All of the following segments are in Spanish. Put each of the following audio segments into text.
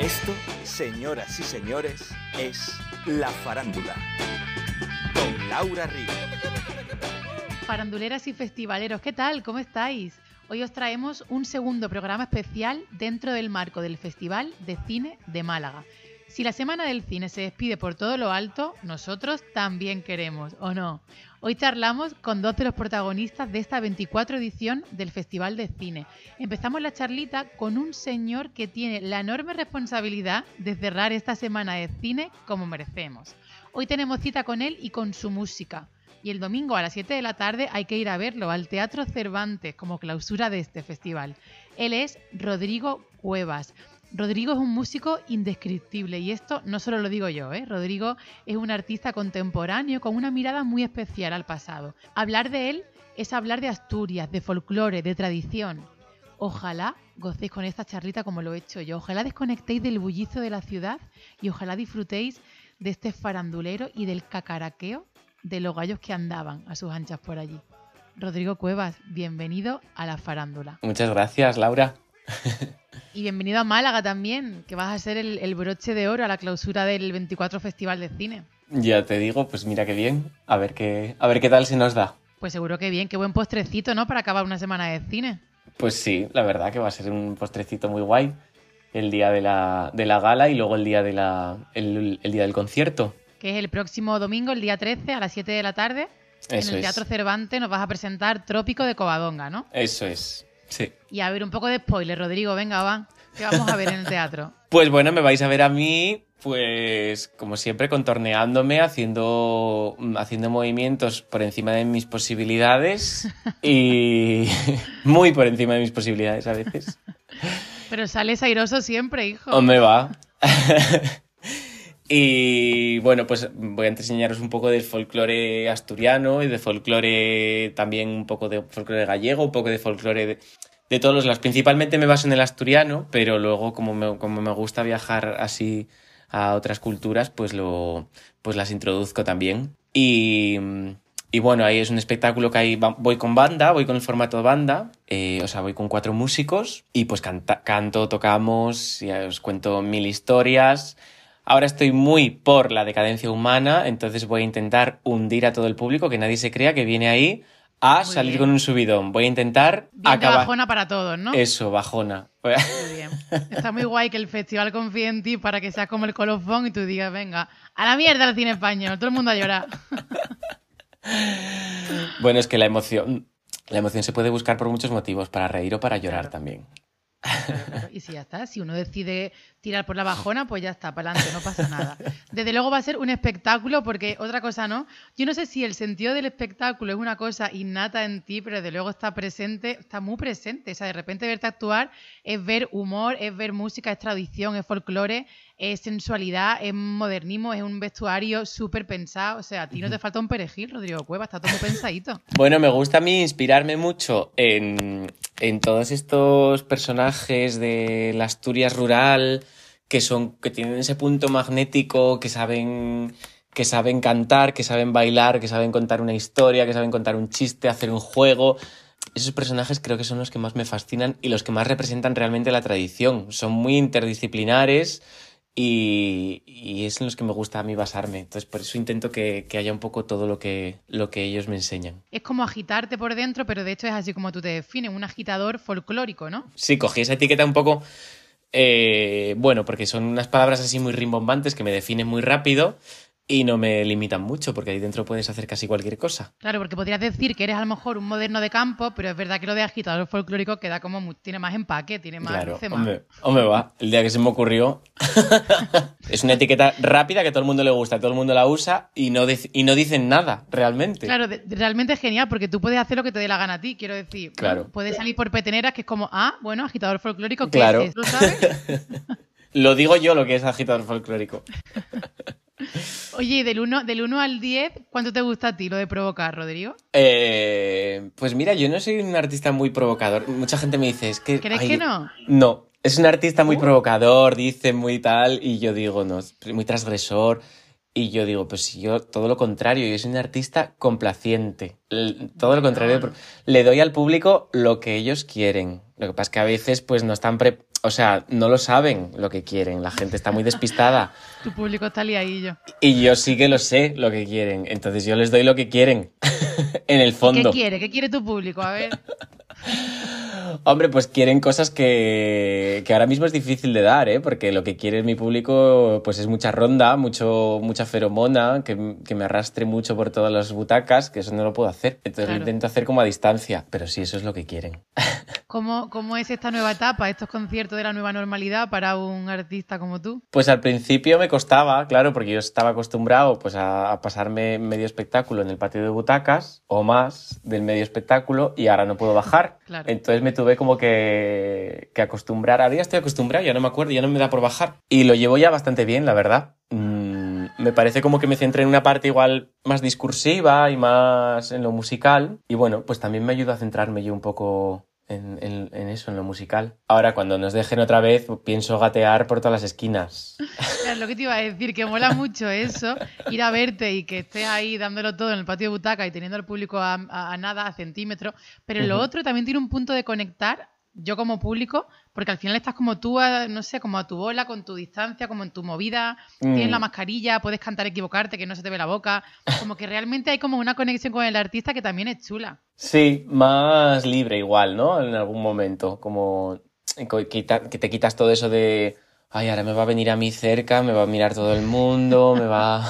Esto, señoras y señores, es La Farándula. Con Laura Río. Faranduleras y festivaleros, ¿qué tal? ¿Cómo estáis? Hoy os traemos un segundo programa especial dentro del marco del Festival de Cine de Málaga. Si la Semana del Cine se despide por todo lo alto, nosotros también queremos, ¿o no? Hoy charlamos con dos de los protagonistas de esta 24 edición del Festival de Cine. Empezamos la charlita con un señor que tiene la enorme responsabilidad de cerrar esta semana de cine como merecemos. Hoy tenemos cita con él y con su música. Y el domingo a las 7 de la tarde hay que ir a verlo al Teatro Cervantes como clausura de este festival. Él es Rodrigo Cuevas. Rodrigo es un músico indescriptible y esto no solo lo digo yo, ¿eh? Rodrigo es un artista contemporáneo con una mirada muy especial al pasado. Hablar de él es hablar de Asturias, de folclore, de tradición. Ojalá gocéis con esta charlita como lo he hecho yo. Ojalá desconectéis del bullizo de la ciudad y ojalá disfrutéis de este farandulero y del cacaraqueo de los gallos que andaban a sus anchas por allí. Rodrigo Cuevas, bienvenido a la farándula. Muchas gracias, Laura. Y bienvenido a Málaga también, que vas a ser el, broche de oro a la clausura del 24 Festival de Cine. Ya te digo, pues mira qué bien. A ver qué, a ver qué tal se nos da. Pues seguro que bien, qué buen postrecito, ¿no? Para acabar una semana de cine. Pues sí, la verdad que va a ser un postrecito muy guay. El día de la, gala y luego el día, de la, el, día del concierto. Que es el próximo domingo, el día 13, a las 7 de la tarde. en el Teatro Cervantes nos vas a presentar Trópico de Covadonga, ¿no? Eso es. Sí. Y a ver, un poco de spoiler, Rodrigo, venga, va. ¿Qué vamos a ver en el teatro? Pues bueno, me vais a ver a mí, pues como siempre, contorneándome, haciendo, haciendo movimientos por encima de mis posibilidades y muy por encima de mis posibilidades a veces. Pero sales airoso siempre, hijo. O me va. Y bueno, pues voy a enseñaros un poco del folclore asturiano y de folclore también un poco de folclore gallego, un poco de folclore de, todos los lados. Principalmente me baso en el asturiano, pero luego como me, como me gusta viajar así a otras culturas, pues, lo, pues las introduzco también. Y, y bueno, ahí es un espectáculo que ahí voy con banda, voy con el formato de banda, eh, o sea, voy con cuatro músicos y pues canto, tocamos, y os cuento mil historias. Ahora estoy muy por la decadencia humana, entonces voy a intentar hundir a todo el público, que nadie se crea que viene ahí a salir con un subidón. Voy a intentar acabar. bajona para todos, ¿no? Eso, bajona. Muy bien. Está muy guay que el festival confíe en ti para que seas como el colofón y tú digas, venga, a la mierda el cine español, todo el mundo a llorar. bueno, es que la emoción, la emoción se puede buscar por muchos motivos, para reír o para llorar también. Y si ya está, si uno decide tirar por la bajona, pues ya está, para adelante, no pasa nada. Desde luego va a ser un espectáculo, porque otra cosa no. Yo no sé si el sentido del espectáculo es una cosa innata en ti, pero desde luego está presente, está muy presente. O sea, de repente verte actuar es ver humor, es ver música, es tradición, es folclore, es sensualidad, es modernismo, es un vestuario súper pensado. O sea, a ti no te falta un perejil, Rodrigo Cueva, está todo muy pensadito. Bueno, me gusta a mí inspirarme mucho en, en todos estos personajes de la Asturias rural que son, que tienen ese punto magnético, que saben, que saben cantar, que saben bailar, que saben contar una historia, que saben contar un chiste, hacer un juego. Esos personajes creo que son los que más me fascinan y los que más representan realmente la tradición. Son muy interdisciplinares y, y es en los que me gusta a mí basarme. Entonces, por eso intento que, que, haya un poco todo lo que, lo que ellos me enseñan. Es como agitarte por dentro, pero de hecho es así como tú te defines, un agitador folclórico, ¿no? Sí, cogí esa etiqueta un poco eh, bueno, porque son unas palabras así muy rimbombantes que me definen muy rápido y no me limitan mucho, porque ahí dentro puedes hacer casi cualquier cosa. Claro, porque podrías decir que eres a lo mejor un moderno de campo, pero es verdad que lo de agitador folclórico queda como tiene más empaque, tiene más. Claro, hombre, hombre, va. El día que se me ocurrió. es una etiqueta rápida que todo el mundo le gusta, todo el mundo la usa y no, y no dicen nada, realmente. Claro, realmente es genial, porque tú puedes hacer lo que te dé la gana a ti, quiero decir. Claro. puedes salir por peteneras, que es como, ah, bueno, agitador folclórico, ¿qué es? ¿Lo sabes? lo digo yo lo que es agitador folclórico. Oye, del 1 del uno al 10, ¿cuánto te gusta a ti lo de provocar, Rodrigo? Eh, pues mira, yo no soy un artista muy provocador. Mucha gente me dice, es que... ¿Crees que no? No, es un artista muy uh. provocador, dice muy tal, y yo digo, no, es muy transgresor. Y yo digo, pues yo todo lo contrario, yo soy un artista complaciente. Todo lo contrario, le doy al público lo que ellos quieren. Lo que pasa es que a veces pues no están pre o sea, no lo saben lo que quieren, la gente está muy despistada. tu público está liadillo. Y yo sí que lo sé lo que quieren, entonces yo les doy lo que quieren, en el fondo. ¿Qué quiere? ¿Qué quiere tu público? A ver. Hombre, pues quieren cosas que, que, ahora mismo es difícil de dar, ¿eh? Porque lo que quiere mi público pues es mucha ronda, mucho, mucha feromona, que, que me arrastre mucho por todas las butacas, que eso no lo puedo hacer. Entonces lo intento hacer como a distancia, pero sí, eso es lo que quieren. ¿Cómo, ¿Cómo es esta nueva etapa, estos conciertos de la nueva normalidad para un artista como tú? Pues al principio me costaba, claro, porque yo estaba acostumbrado pues a, a pasarme medio espectáculo en el patio de butacas o más del medio espectáculo y ahora no puedo bajar. Claro. Entonces me tuve como que, que acostumbrar. Ahora ya estoy acostumbrado, ya no me acuerdo, ya no me da por bajar. Y lo llevo ya bastante bien, la verdad. Mm, me parece como que me centré en una parte igual más discursiva y más en lo musical. Y bueno, pues también me ayuda a centrarme yo un poco en, en, en, eso, en lo musical. Ahora, cuando nos dejen otra vez, pienso gatear por todas las esquinas. Claro, lo que te iba a decir, que mola mucho eso, ir a verte y que estés ahí dándolo todo en el patio de butaca y teniendo al público a, a, a nada, a centímetros. Pero uh -huh. lo otro también tiene un punto de conectar, yo como público, porque al final estás como tú, a, no sé, como a tu bola, con tu distancia, como en tu movida, mm. tienes la mascarilla, puedes cantar, equivocarte, que no se te ve la boca, como que realmente hay como una conexión con el artista que también es chula. Sí, más libre igual, ¿no? En algún momento, como que te quitas todo eso de ay, ahora me va a venir a mí cerca, me va a mirar todo el mundo, me va,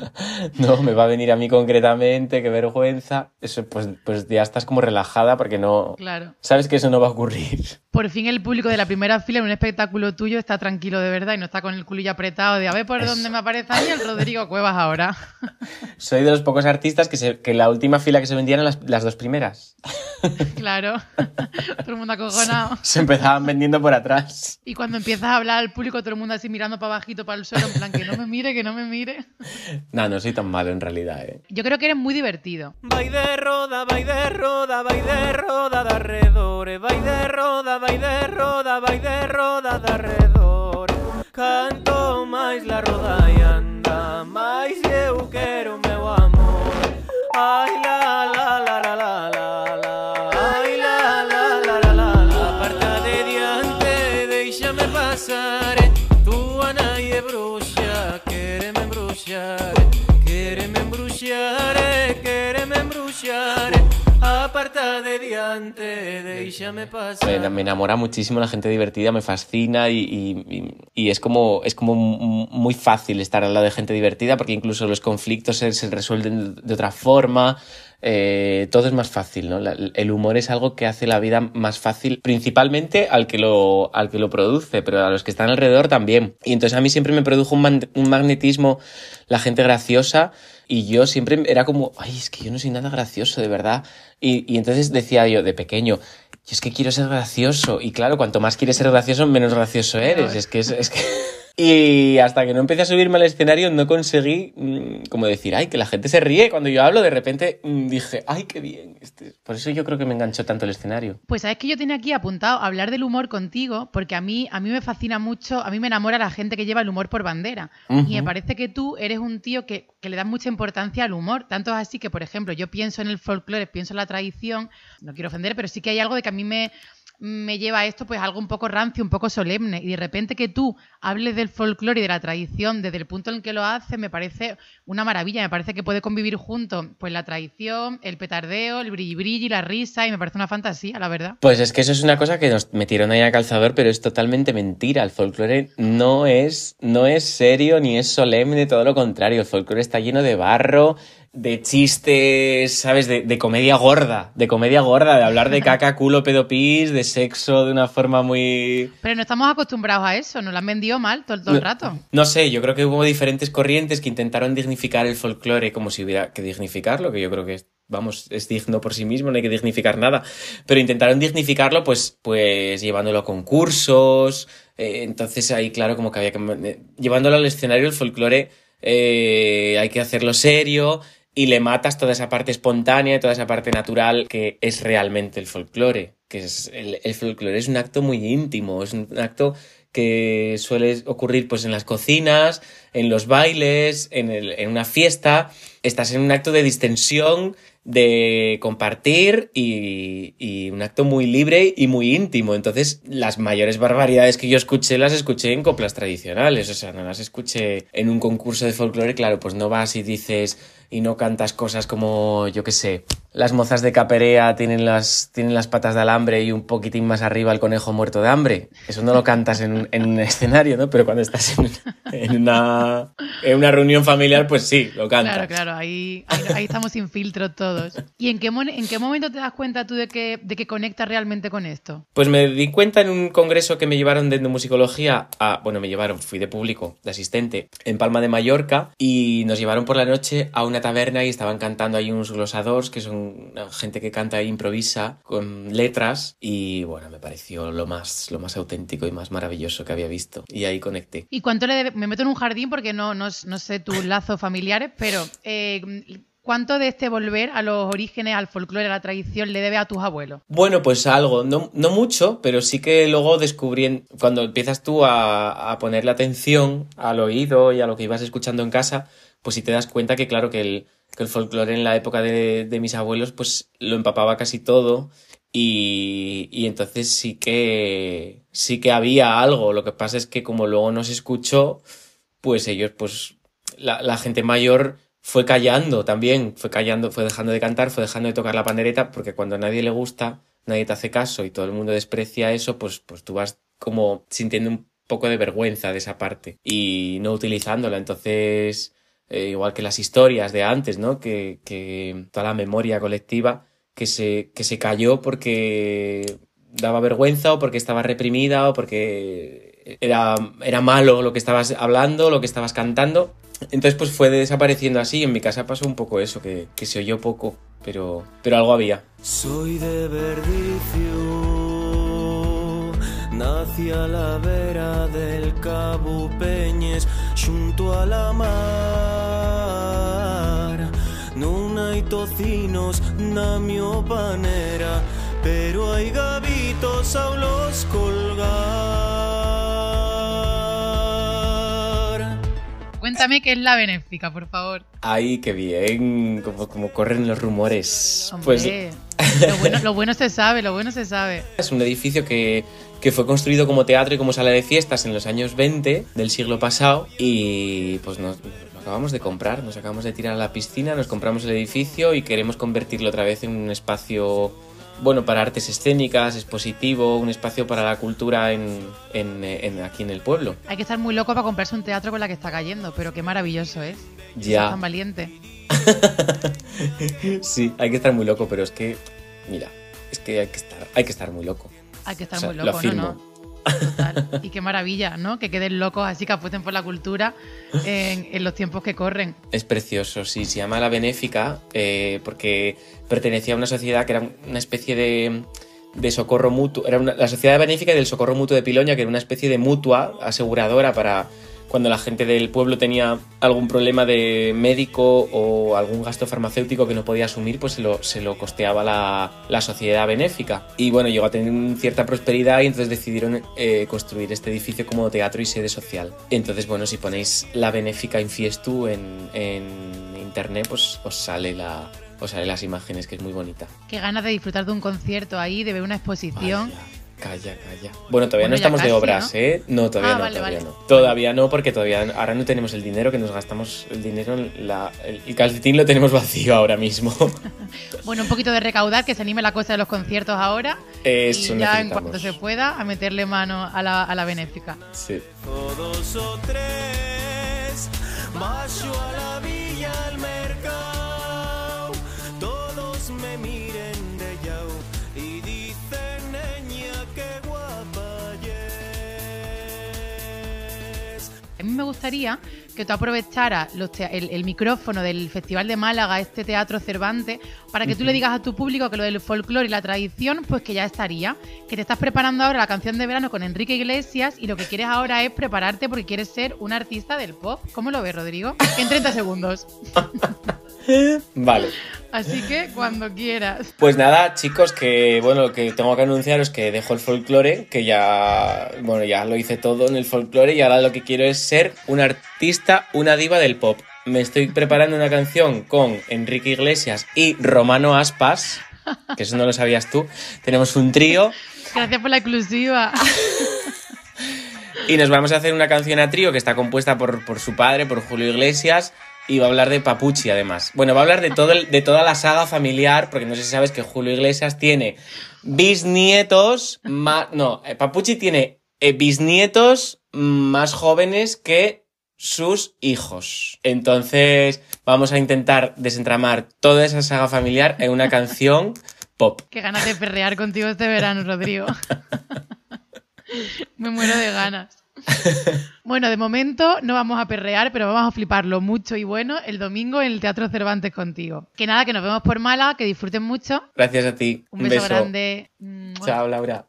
no, me va a venir a mí concretamente, qué vergüenza. Eso, pues, pues ya estás como relajada porque no, claro. sabes que eso no va a ocurrir. Por fin el público de la primera fila en un espectáculo tuyo está tranquilo de verdad y no está con el culillo apretado de a ver por eso. dónde me aparece a mí el Rodrigo Cuevas ahora. Soy de los pocos artistas que, se, que la última fila que se vendían eran las, las dos primeras. Claro, todo el mundo acojonado. Se empezaban vendiendo por atrás. Y cuando empiezas a hablar público, todo el mundo así mirando para bajito, para el suelo, en plan, que no me mire, que no me mire. No, no soy tan malo en realidad, ¿eh? Yo creo que eres muy divertido. Vai de roda, vai de roda, vai de roda de arredores, vai de roda, vai de roda, vai de roda de arredores. Canto máis la roda Me, enamora muchísimo la gente divertida, me fascina y, es, como, es como muy fácil estar al lado de gente divertida porque incluso los conflictos se, resuelven de otra forma. Eh, todo es más fácil, ¿no? El humor es algo que hace la vida más fácil, principalmente al que, lo, al que lo produce, pero a los que están alrededor también. Y entonces a mí siempre me produjo un magnetismo la gente graciosa y yo siempre era como, ay, es que yo no soy nada gracioso, de verdad. Y, y entonces decía yo de pequeño, y es que quiero ser gracioso. Y claro, cuanto más quieres ser gracioso, menos gracioso eres. Es que es, es que... Y hasta que no empecé a subirme al escenario no conseguí mmm, como decir, ay, que la gente se ríe cuando yo hablo, de repente mmm, dije, ay, qué bien. Este... Por eso yo creo que me enganchó tanto el escenario. Pues sabes que yo tenía aquí apuntado hablar del humor contigo, porque a mí, a mí me fascina mucho, a mí me enamora la gente que lleva el humor por bandera. Uh -huh. Y me parece que tú eres un tío que, que le da mucha importancia al humor. Tanto es así que, por ejemplo, yo pienso en el folclore, pienso en la tradición, no quiero ofender, pero sí que hay algo de que a mí me me lleva a esto pues algo un poco rancio, un poco solemne. Y de repente que tú hables del folclore y de la tradición desde el punto en que lo haces me parece una maravilla, me parece que puede convivir junto pues la tradición, el petardeo, el brilli brilli, la risa y me parece una fantasía, la verdad. Pues es que eso es una cosa que nos metieron ahí a calzador, pero es totalmente mentira, el folclore no es no es serio ni es solemne, todo lo contrario, el folclore está lleno de barro, de chistes, ¿sabes? De, de, comedia gorda, de comedia gorda, de hablar de caca, culo, pedopis, de sexo de una forma muy... Pero no estamos acostumbrados a eso, nos lo han vendido mal todo, todo el rato. No, no, sé, yo creo que hubo diferentes corrientes que intentaron dignificar el folclore como si hubiera que dignificarlo, que yo creo que vamos, es digno por sí mismo, no hay que dignificar nada, pero intentaron dignificarlo pues, pues llevándolo a concursos, eh, entonces ahí claro como que había que... Eh, llevándolo al escenario el folclore... Eh, hay que hacerlo serio, y le matas toda esa parte espontánea, toda esa parte natural que es realmente el folclore. Que es el, folclore es un acto muy íntimo, es un acto que suele ocurrir pues en las cocinas, en los bailes, en, el, en una fiesta. Estás en un acto de distensión de compartir y, y, un acto muy libre y muy íntimo. Entonces, las mayores barbaridades que yo escuché las escuché en coplas tradicionales, o sea, no las escuché en un concurso de folclore, claro, pues no vas y dices y no cantas cosas como, yo qué sé, las mozas de Caperea tienen las, tienen las patas de alambre y un poquitín más arriba el conejo muerto de hambre. Eso no lo cantas en, en un escenario, ¿no? Pero cuando estás en, en, una, en una reunión familiar, pues sí, lo cantas. Claro, claro, ahí, ahí, estamos sin filtro todos. ¿Y en qué, en qué momento te das cuenta tú de que, de que conectas realmente con esto? Pues me di cuenta en un congreso que me llevaron de musicología a, bueno, me llevaron, fui de público, de asistente, en Palma de Mallorca y nos llevaron por la noche a una taberna y estaban cantando ahí unos glosadores que son gente que canta e improvisa con letras y bueno, me pareció lo más, lo más auténtico y más maravilloso que había visto y ahí conecté. ¿Y cuánto le debe? Me meto en un jardín porque no, no, no sé tus lazos familiares, pero eh, ¿Cuánto de este volver a los orígenes, al folclore, a la tradición, le debe a tus abuelos? Bueno, pues algo, no, no mucho, pero sí que luego descubrí, cuando empiezas tú a, a ponerle atención al oído y a lo que ibas escuchando en casa, pues sí te das cuenta que claro que el, que el folclore en la época de, de, mis abuelos pues lo empapaba casi todo y, y, entonces sí que sí que había algo. Lo que pasa es que como luego no se escuchó pues ellos pues la, la gente mayor fue callando también fue callando fue dejando de cantar fue dejando de tocar la pandereta porque cuando a nadie le gusta nadie te hace caso y todo el mundo desprecia eso pues pues tú vas como sintiendo un poco de vergüenza de esa parte y no utilizándola. Entonces eh, igual que las historias de antes, ¿no? Que, que toda la memoria colectiva que se, que se cayó porque daba vergüenza o porque estaba reprimida o porque era, era malo lo que estabas hablando, lo que estabas cantando. Entonces pues fue desapareciendo así. En mi casa pasó un poco eso, que, que se oyó poco, pero, pero algo había. Soy de Verdicio, nací a la vera del Cabo Peñes, junto a la mar. Non hai tocinos na mio panera, pero hai gavitos ao los colgar. Cuéntame qué es la benéfica, por favor. Ay, qué bien, como, como corren los rumores. Hombre, Pues lo, bueno, lo bueno se sabe, lo bueno se sabe. es un edificio que, que fue construido como teatro y como sala de fiestas en los años 20 del siglo pasado y pues nos, lo acabamos de comprar, nos acabamos de tirar a la piscina, nos compramos el edificio y queremos convertirlo otra vez en un espacio, bueno, para artes escénicas, expositivo, un espacio para la cultura en, en- en- aquí en el pueblo. Hay que estar muy loco para comprarse un teatro con la que está cayendo, pero qué maravilloso es. Ya. Es tan valiente. sí, hay que estar muy loco, pero es que, mira, es que hay que estar, hay que estar muy loco. Hay que estar O sea, muy lo loco, ¿no? Total. Y qué maravilla, ¿no? Que queden locos así, que apuesten por la cultura en, en los tiempos que corren. Es precioso, sí, se llama La Benéfica eh, porque pertenecía a una sociedad que era una especie de, de socorro mutuo, era una- la Sociedad Benéfica y del Socorro Mutuo de Piloña, que era una especie de mutua aseguradora para cuando la gente del pueblo tenía algún problema de médico o algún gasto farmacéutico que no podía asumir, pues se lo, se lo costeaba la, la sociedad benéfica. Y bueno, llegó a tener cierta prosperidad y entonces decidieron eh, construir este edificio como teatro y sede social. Entonces, bueno, si ponéis la benéfica Infiestu en, en internet, pues os sale la... Os sale las imágenes, que es muy bonita. Qué ganas de disfrutar de un concierto ahí, de ver una exposición. Vaya, Calla, calla. Bueno, todavía Bueno, no estamos de obras, ¿no? ¿eh? No, todavía Ah, no, vale, todavía vale. no. Todavía no, porque todavía ahora no tenemos el dinero que nos gastamos el dinero, en la, el, calcetín lo tenemos vacío ahora mismo. Bueno, un poquito de recaudar, que se anime la cosa de los conciertos ahora. Eso y ya en cuanto se pueda, a meterle mano a la, a la benéfica. Sí. Todos o tres, a la villa A mí me gustaría que tú aprovecharas los tea- el, el micrófono del Festival de Málaga, este teatro Cervantes, para que tú le digas a tu público que lo del folclore y la tradición, pues que ya estaría. Que te estás preparando ahora la canción de verano con Enrique Iglesias y lo que quieres ahora es prepararte porque quieres ser un artista del pop. ¿Cómo lo ves, Rodrigo? En 30 segundos. Vale. Así que cuando quieras. Pues nada, chicos, que bueno, lo que tengo que anunciaros es que dejo el folclore, que ya, bueno, ya lo hice todo en el folclore y ahora lo que quiero es ser un artista, una diva del pop. me estoy preparando una canción con Enrique Iglesias y Romano Aspas, que eso no lo sabías tú. Tenemos un trío Gracias por la exclusiva. y nos vamos a hacer una canción a trío que está compuesta por, por su padre, por Julio Iglesias. Y va a hablar de Papuchi, además. Bueno, va a hablar de, todo el- de toda la saga familiar, porque no sé si sabes que Julio Iglesias tiene bisnietos más... No, eh, Papuchi tiene eh, bisnietos más jóvenes que sus hijos. Entonces, vamos a intentar desentramar toda esa saga familiar en una canción pop. Qué ganas de perrear contigo este verano, Rodrigo. Me muero de ganas. Bueno, de momento no vamos a perrear, pero vamos a fliparlo mucho y bueno el domingo en el Teatro Cervantes contigo. Que nada, que nos vemos por Málaga, que disfruten mucho. Gracias a ti. Un beso, grande. Mua. Chao, Laura.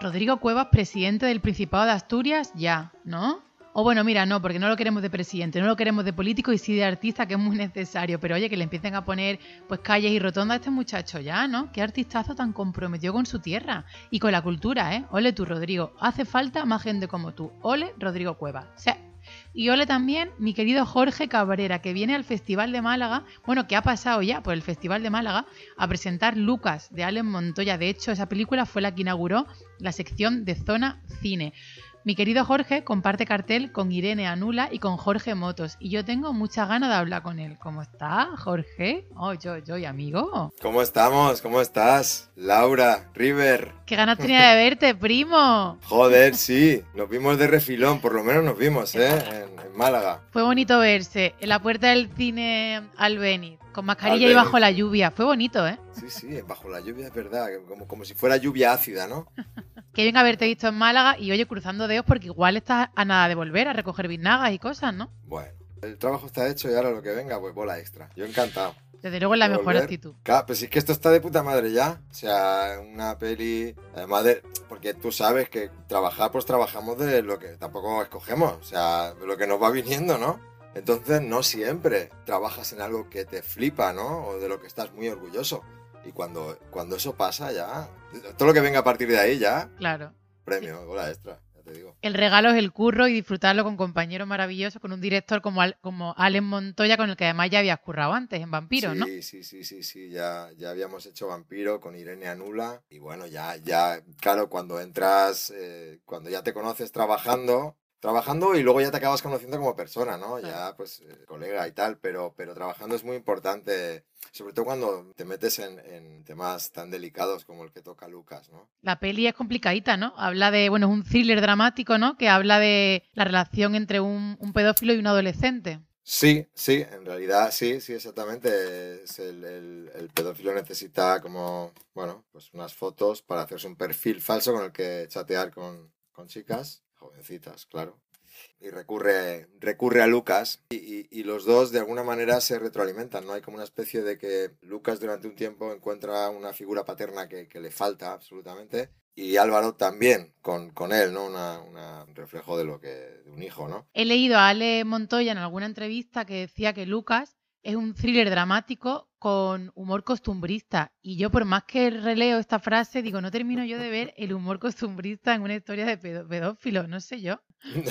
Rodrigo Cuevas, presidente del Principado de Asturias, ya, ¿no? O bueno, mira, no, porque no lo queremos de presidente, no lo queremos de político y sí de artista, que es muy necesario. Pero oye, que le empiecen a poner pues calles y rotondas a este muchacho ya, ¿no? Qué artistazo tan comprometido con su tierra y con la cultura, ¿eh? Ole tú, Rodrigo. Hace falta más gente como tú. Ole, Rodrigo Cuevas. Sí. Y ole también mi querido Jorge Cabrera, que viene al Festival de Málaga, bueno, que ha pasado ya por el Festival de Málaga, a presentar Lucas de Allen Montoya. De hecho, esa película fue la que inauguró la sección de Zona Cine. Mi querido Jorge comparte cartel con Irene Anula y con Jorge Motos. Y yo tengo muchas ganas de hablar con él. ¿Cómo está, Jorge? Oh, yo, yo, y amigo. ¿Cómo estamos? ¿Cómo estás? Laura, River. Qué ganas tenía de verte, primo. Joder, sí. Nos vimos de refilón, por lo menos nos vimos, ¿eh? En, en Málaga. Fue bonito verse en la puerta del cine Albeniz, con mascarilla y bajo la lluvia. Fue bonito, ¿eh? Sí, sí, bajo la lluvia es verdad. Como, como si fuera lluvia ácida, ¿no? Qué bien haberte visto en Málaga y oye, cruzando dedos porque igual estás a nada de volver a recoger biznagas y cosas, ¿no? Bueno, el trabajo está hecho y ahora lo que venga, pues bola extra. Yo encantado. Desde luego es la ¿De mejor volver? actitud. Claro, pero si es que esto está de puta madre ya. O sea, una peli. Además de. Porque tú sabes que trabajar, pues trabajamos de lo que tampoco escogemos. O sea, de lo que nos va viniendo, ¿no? Entonces, no siempre trabajas en algo que te flipa, ¿no? O de lo que estás muy orgulloso. Y cuando, cuando eso pasa, ya. Todo lo que venga a partir de ahí, ya. Claro. Premio, bola extra, ya te digo. El regalo es el curro y disfrutarlo con compañeros maravillosos, con un director como, Al- como Allen Montoya, con el que además ya habías currado antes en Vampiros, sí, ¿no? Sí, sí, sí, sí, ya, ya habíamos hecho Vampiro con Irene Anula y bueno, ya, ya, claro, cuando entras, eh, cuando ya te conoces trabajando, trabajando y luego ya te acabas conociendo como persona, ¿no? Ya, pues, eh, colega y tal, pero, pero trabajando es muy importante, sobre todo cuando te metes en, en temas tan delicados como el que toca Lucas, ¿no? La peli es complicadita, ¿no? Habla de, bueno, es un thriller dramático, ¿no? Que habla de la relación entre un, un pedófilo y un adolescente. Sí, sí, en realidad sí, sí, exactamente. Es el, el- el pedófilo necesita como, bueno, pues unas fotos para hacerse un perfil falso con el que chatear con, con chicas, jovencitas, claro. Y recurre, recurre a Lucas y, y- los dos de alguna manera se retroalimentan, ¿no? Hay como una especie de que Lucas durante un tiempo encuentra una figura paterna que, le falta absolutamente y Álvaro también con, con él, ¿no? Un reflejo de lo que, de un hijo, ¿no? He leído a Ale Montoya en alguna entrevista que decía que Lucas es un thriller dramático con humor costumbrista. Y yo, por más que releo esta frase, digo, no termino yo de ver el humor costumbrista en una historia de pedófilo, no sé yo.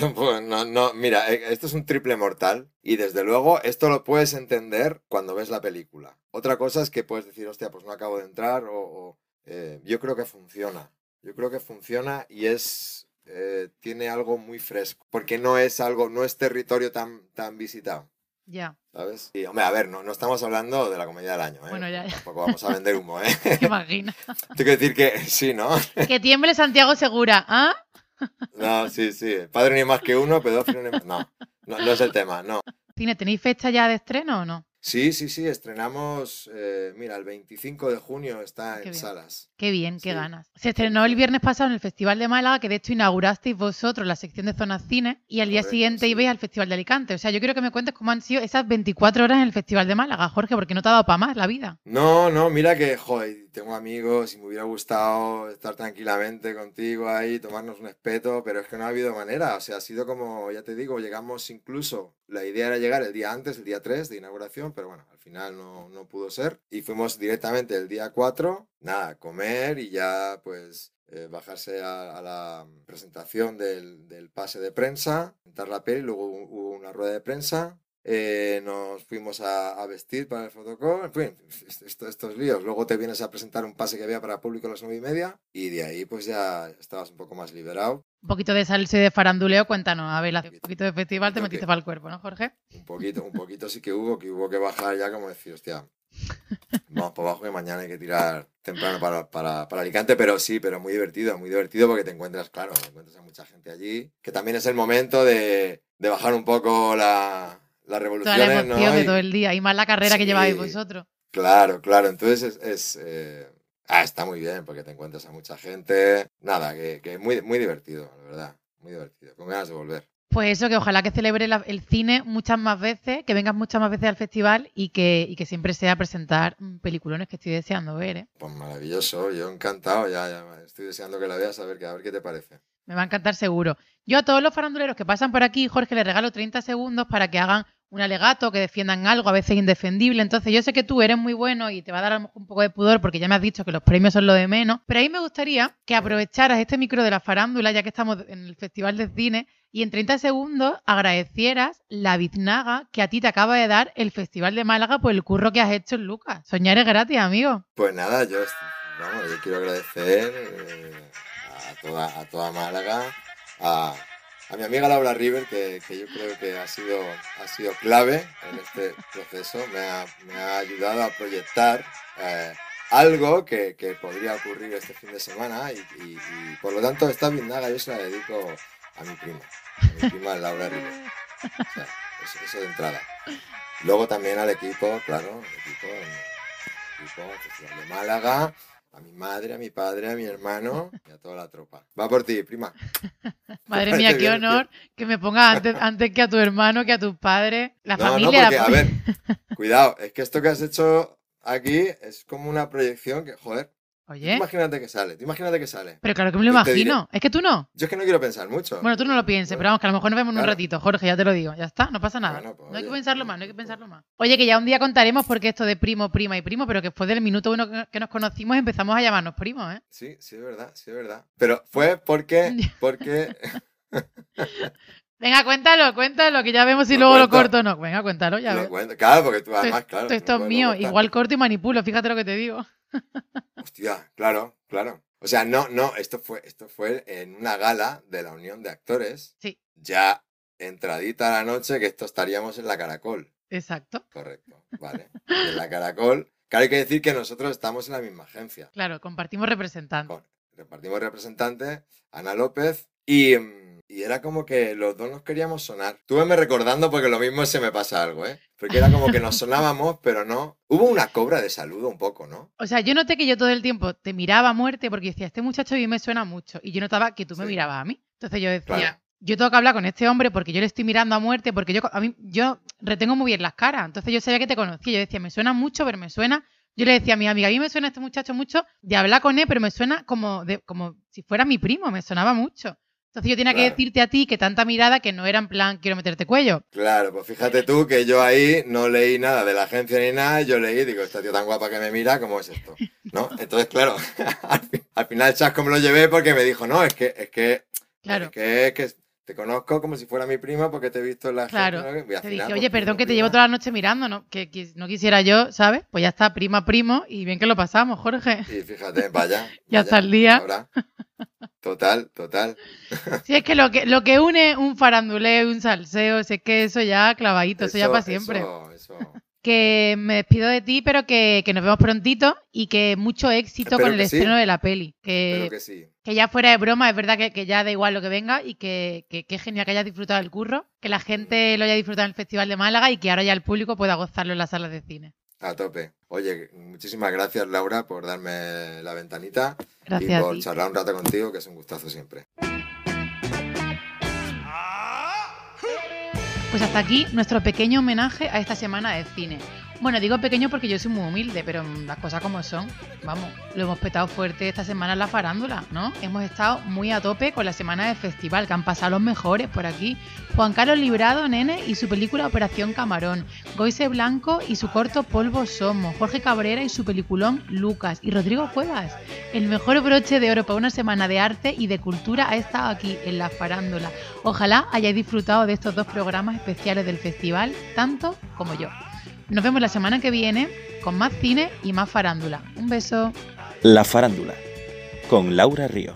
No, pues, no, no, mira, eh, esto es un triple mortal y desde luego esto lo puedes entender cuando ves la película. Otra cosa es que puedes decir, hostia, pues no acabo de entrar o... o, eh, yo creo que funciona. Yo creo que funciona y es... eh, tiene algo muy fresco, porque no es algo, no es territorio tan, tan visitado. Ya, ¿Sabes? Y, hombre, a ver, no, no estamos hablando de la comedia del año, ¿eh? Bueno, ya, ya. Tampoco vamos a vender humo, ¿eh? te imaginas. Tengo que decir que sí, ¿no? que tiemble Santiago Segura, ¿ah? No, sí, sí. Padre ni más que uno, pedófilo ni más... No, no, no es el tema, no. ¿tenéis fecha ya de estreno o no? Sí, sí, sí, estrenamos, eh, mira, el 25 de junio está Qué en bien. salas. Qué bien, qué Sí. ganas. Se estrenó el viernes pasado en el Festival de Málaga, que de hecho inaugurasteis vosotros la sección de Zonas Cine, y al día siguiente sí. ibais al Festival de Alicante. O sea, yo quiero que me cuentes cómo han sido esas 24 horas en el Festival de Málaga, Jorge, porque no te ha dado para más la vida. No, no, mira que, joder, tengo amigos y me hubiera gustado estar tranquilamente contigo ahí, tomarnos un espeto, pero es que no ha habido manera. O sea, ha sido como, ya te digo, llegamos incluso, la idea era llegar el día antes, el día 3 de inauguración, pero bueno, al final no, no pudo ser. Y fuimos directamente el día 4, nada, comer y ya pues eh, bajarse a, la presentación del, del pase de prensa, presentar la peli, luego hubo una rueda de prensa, eh, nos fuimos a, a vestir para el fotocall, en fin, est- esto- estos líos. Luego te vienes a presentar un pase que había para público a las nueve y media y de ahí pues ya estabas un poco más liberado. Un poquito de salsa y de faranduleo, cuéntanos. A ver, un poquito de festival te metiste que- para el cuerpo, ¿no, Jorge? Un poquito, un poquito sí que hubo, que hubo que bajar ya como decir, hostia, vamos para abajo que mañana hay que tirar temprano para, para, para Alicante, pero sí, pero muy divertido, muy divertido porque te encuentras, claro, te encuentras a mucha gente allí, que también es el momento de, de bajar un poco la, las Toda revoluciones, la emoción ¿no? de todo el día. Y más la carrera que lleváis vosotros. Claro, claro, entonces es, es, eh, ah, está muy bien porque te encuentras a mucha gente, nada, que, que muy, muy divertido, la verdad, muy divertido, con ganas de volver. Pues eso, que ojalá que celebre la- el cine muchas más veces, que vengas muchas más veces al festival y que, y que siempre sea presentar mm, peliculones que estoy deseando ver, ¿eh? Pues maravilloso, yo encantado, ya, ya estoy deseando que la veas a ver, a ver qué te parece. Me va a encantar seguro. Yo a todos los faranduleros que pasan por aquí, Jorge, les regalo 30 segundos para que hagan un alegato, que defiendan algo, a veces indefendible. Entonces, yo sé que tú eres muy bueno y te va a dar un poco de pudor porque ya me has dicho que los premios son lo de menos. Pero ahí me gustaría que aprovecharas este micro de la farándula, ya que estamos en el Festival de Cine, y en 30 segundos agradecieras la biznaga que a ti te acaba de dar el Festival de Málaga por el curro que has hecho en Lucas. Soñar es gratis, amigo. Pues nada, yo, vamos, yo quiero agradecer eh, a, toda, a toda Málaga, a, a mi amiga Laura River, que, que yo creo que ha sido, ha sido clave en este proceso, me ha, me ha ayudado a proyectar eh, algo que, que podría ocurrir este fin de semana y, y- y, por lo tanto esta biznaga yo se la dedico a mi prima, a mi prima Laura River. O sea, eso, eso de entrada. Luego también al equipo, claro, el equipo, el equipo Festival de Málaga, a mi madre, a mi padre, a mi hermano y a toda la tropa. Va por ti, prima. Madre mía, qué honor que me pongas antes, antes que a tu hermano, que a tus padres. La no, no, familia, porque, la a familia. ver, cuidado, es que esto que has hecho aquí es como una proyección que, joder, Oye, imagínate que sale, imagínate que sale. pero claro que me lo imagino. Es que tú no. Yo es que no quiero pensar mucho. Bueno, tú no lo pienses, Bueno, pero vamos, que a lo mejor nos vemos en un ratito, Jorge, ya te lo digo. Ya está, no pasa nada. Bueno, pues, no hay que pensarlo más, no hay que pensarlo más. Oye, que ya un día contaremos por qué esto de primo, prima y primo, pero que después del minuto uno que- nos conocimos empezamos a llamarnos primos, ¿eh? Sí, sí, es verdad, sí, es verdad. Pero fue porque, porque Venga, cuéntalo, cuéntalo, que ya vemos si luego lo corto o no. Venga, cuéntalo, ya ves. Claro, porque tú además, claro. esto- tú esto no es mío, igual corto y manipulo, fíjate lo que te digo. Hostia, claro, claro. O sea, no, no, esto fue, esto fue en una gala de la Unión de Actores. Sí. Ya entradita la noche, que esto estaríamos en la Caracol. Exacto. Correcto, vale. Y en la Caracol, claro, hay que decir que nosotros estamos en la misma agencia. Claro, compartimos representantes. Con- repartimos representantes, Ana López, y, mm, y era como que los dos nos queríamos sonar. Túveme recordando porque lo mismo se me pasa algo, ¿eh? Porque era como que nos sonábamos, pero no. Hubo una cobra de saludo un poco, ¿no? O sea, yo noté que yo todo el tiempo te miraba a muerte porque decía, este muchacho a mí me suena mucho. Y yo notaba que tú me mirabas a mí. Entonces yo decía, Claro. yo tengo que hablar con este hombre porque yo le estoy mirando a muerte, porque yo, a mí, yo retengo muy bien las caras. Entonces yo sabía que te conocía. Yo decía, me suena mucho, pero me suena. Yo le decía a mi amiga, a mí me suena este muchacho mucho de hablar con él, pero me suena como, de, como si fuera mi primo, me sonaba mucho. Entonces yo tenía que decirte a ti que tanta mirada que no era en plan, quiero meterte cuello. Claro, pues fíjate tú que yo ahí no leí nada de la agencia ni nada, yo leí, digo, esta tía tan guapa que me mira, ¿cómo es esto? ¿No? Entonces, claro, al, fi- al final Chasco me lo llevé porque me dijo, no, es que, es que, Claro. es que, es que te conozco como si fuera mi prima porque te he visto en la. Claro. Te final, dije, oye, perdón que te llevo toda la noche mirando, ¿no? Que, que no quisiera yo, ¿sabes? Pues ya está, prima, primo, y bien que lo pasamos, Jorge. Y fíjate, vaya. Ya está el día. ahora. Total, total. Si es que lo que lo que une un faranduleo y un salseo, si es que eso ya clavadito, eso, ya para siempre. Eso, eso. Que me despido de ti, pero que, que nos vemos prontito y que mucho éxito Espero con el sí. estreno de la peli. Que, que sí. que ya fuera de broma, es verdad que, que ya da igual lo que venga y que, que, genial que hayas disfrutado el curro, que la gente lo haya disfrutado en el Festival de Málaga y que ahora ya el público pueda gozarlo en las salas de cine. A tope. Oye, muchísimas gracias, Laura, por darme la ventanita Gracias y por charlar un rato contigo, que es un gustazo siempre. Pues hasta aquí nuestro pequeño homenaje a esta semana de cine. Bueno, digo pequeño porque yo soy muy humilde, pero las cosas como son, vamos, lo hemos petado fuerte esta semana en la farándula, ¿no? Hemos estado muy a tope con la semana de festival, que han pasado los mejores por aquí. Juan Carlos Librado, nene, y su película Operación Camarón. Goise Blanco y su corto Polvo Somos. Jorge Cabrera y su peliculón Lucas. Y Rodrigo Cuevas. El mejor broche de oro para una semana de arte y de cultura ha estado aquí, en la farándula. Ojalá hayáis disfrutado de estos dos programas especiales del festival, tanto como yo. Nos vemos la semana que viene con más cine y más farándula. Un beso. La farándula con Laura Río.